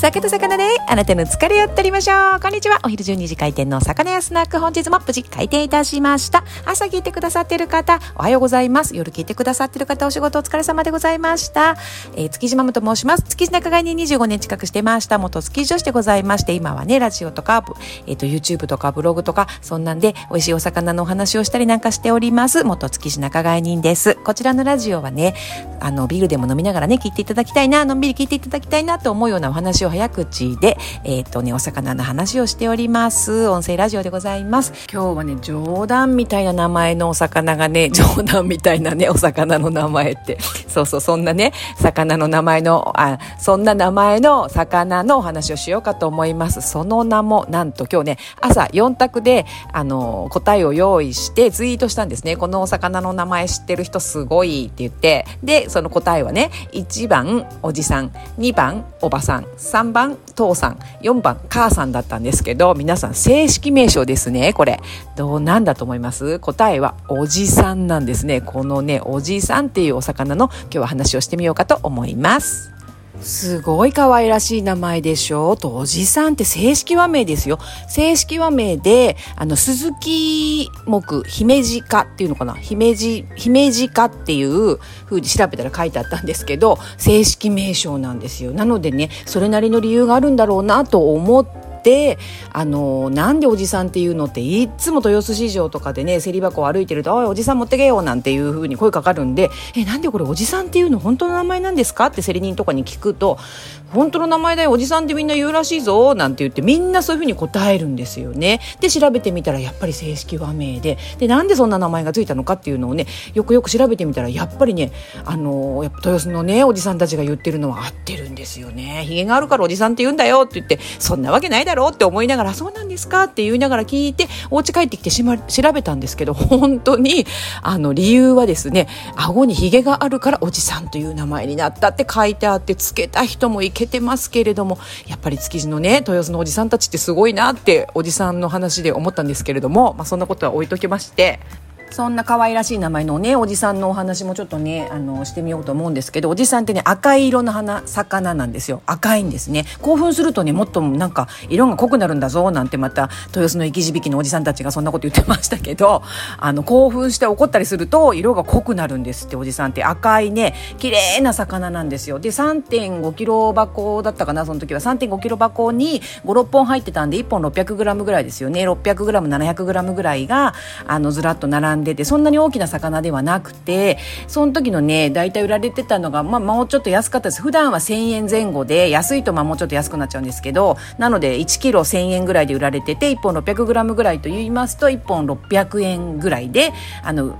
酒と魚であなたの疲れを取りましょう。こんにちは。お昼12時開店の魚屋スナック本日も無事開店いたしました。朝聞いてくださっている方、おはようございます。夜聞いてくださっている方、お仕事お疲れ様でございました。えー、築地マムと申します。築地仲買に25年近くしてました。元築地女子でございまして、今はね、ラジオとか、えっ、ー、と、YouTube とかブログとか、そんなんで美味しいお魚のお話をしたりなんかしております。元築地仲買人です。こちらのラジオはね、あの、ビールでも飲みながらね、聞いていただきたいな、のんびり聞いていただきたいなと思うようなお話を早口で、えっ、ー、とね、お魚の話をしております。音声ラジオでございます。今日はね、冗談みたいな名前のお魚がね、冗談みたいなね、お魚の名前って、そうそう、そんなね、魚の名前の、あ、そんな名前の魚のお話をしようかと思います。その名も、なんと今日ね、朝4択で、あの、答えを用意してツイートしたんですね。このお魚の名前知ってる人すごいって言って、で、その答えはね、1番おじさん、2番おばさん、3 3番父さん、4番母さんだったんですけど、皆さん正式名称ですね、これ。どうなんだと思います？答えはおじさんなんですね。このね、おじさんっていうお魚の今日は話をしてみようかと思います。すごい可愛らしい名前でしょ？と、おじさんって正式和名ですよ。正式和名で、あの、鈴木木、姫路かっていうのかな？姫路、姫路かっていう風に調べたら書いてあったんですけど、正式名称なんですよ。なのでね、それなりの理由があるんだろうなと思って、であのなんでおじさんっていうのっていつも豊洲市場とかでね競り箱を歩いてると「おいおじさん持ってけよ」なんていう風に声かかるんで「えなんでこれおじさんっていうの本当の名前なんですか?」って競り人とかに聞くと「本当の名前だよおじさんってみんな言うらしいぞ」なんて言ってみんなそういう風に答えるんですよね。で調べてみたらやっぱり正式和名ででなんでそんな名前がついたのかっていうのをねよくよく調べてみたらやっぱりねあのやっぱ豊洲のねおじさんたちが言ってるのは合ってるんですよね。ひげがあるからおじさんって言うんだよって言ってそんなわけないだろうって思いながら、そうなんですかって言いながら聞いて、お家帰ってきてしま、調べたんですけど、本当に、あの、理由はですね、顎にヒゲがあるからおじさんという名前になったって書いてあって、つけた人もいけてますけれども、やっぱり築地のね、豊洲のおじさんたちってすごいなって、おじさんの話で思ったんですけれども、まあ、そんなことは置いときまして、そんな可愛らしい名前のね、おじさんのお話もちょっとね、あの、してみようと思うんですけど、おじさんってね、赤い色の花、魚なんですよ。赤いんですね。興奮するとね、もっとなんか、色が濃くなるんだぞ、なんてまた、豊洲の生き字引のおじさんたちがそんなこと言ってましたけど、あの、興奮して怒ったりすると、色が濃くなるんですって、おじさんって。赤いね、綺麗な魚なんですよ。で、3.5キロ箱だったかな、その時は。3.5キロ箱に5、6本入ってたんで、1本600グラムぐらいですよね。600グラム、700グラムぐらいが、あの、ずらっと並んでんでてそんなに大きな魚ではなくてその時のね大体売られてたのが、まあ、もうちょっと安かったです普段は1000円前後で安いとまあもうちょっと安くなっちゃうんですけどなので1キロ1000円ぐらいで売られてて1本600グラムぐらいと言いますと1本600円ぐらいであの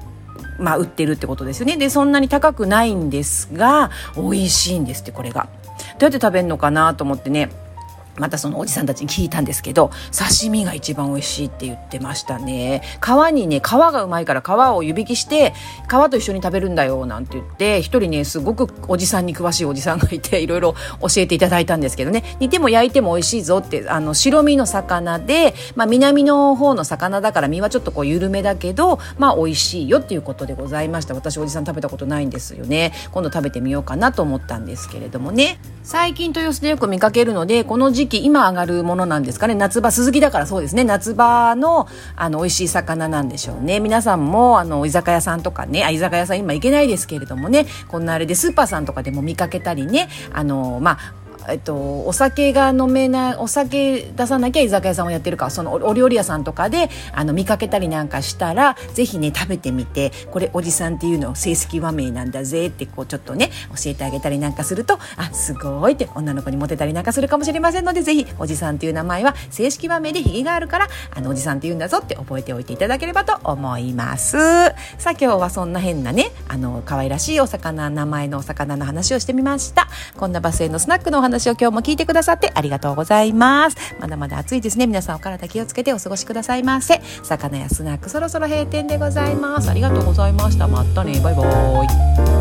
まあ、売ってるってことですよね。で、そんなに高くないんですが、美味しいんですって、これが。どうやって食べるのかなと思ってね、またそのおじさんたちに聞いたんですけど刺身が一番美味しいって言ってましたね。皮にね皮がうまいから皮を湯引きして皮と一緒に食べるんだよなんて言って一人ねすごくおじさんに詳しいおじさんがいていろいろ教えていただいたんですけどね。煮ても焼いても美味しいぞってあの白身の魚で、まあ、南の方の魚だから身はちょっとこう緩めだけどまあ美味しいよっていうことでございました。私おじさん食べたことないんですよね。今度食べてみようかなと思ったんですけれどもね。最近豊洲でよく見かけるのでこの時期今上がるものなんですかね。夏場鈴木だからそうですね。夏場のあの美味しい魚なんでしょうね。皆さんもあの居酒屋さんとかね。あ居酒屋さん今行けないですけれどもね。こんなあれでスーパーさんとかでも見かけたりね。あのまあえっと、お酒が飲めないお酒出さなきゃ居酒屋さんをやってるかそのお料理屋さんとかであの見かけたりなんかしたらぜひね食べてみてこれおじさんっていうの正式和名なんだぜってこうちょっとね教えてあげたりなんかするとあすごいって女の子にモテたりなんかするかもしれませんのでぜひおじさんっていう名前は正式和名でひげがあるからあのおじさんって言うんだぞって覚えておいていただければと思います。さあ今日はそんな変なねあの可愛らしいお魚名前のお魚の話をしてみました。こんなバスへのスナックのお話を今日も聞いてくださってありがとうございます。まだまだ暑いですね。皆さんお体気をつけてお過ごしくださいませ。魚やスナックそろそろ閉店でございます。ありがとうございました。またね。バイバーイ。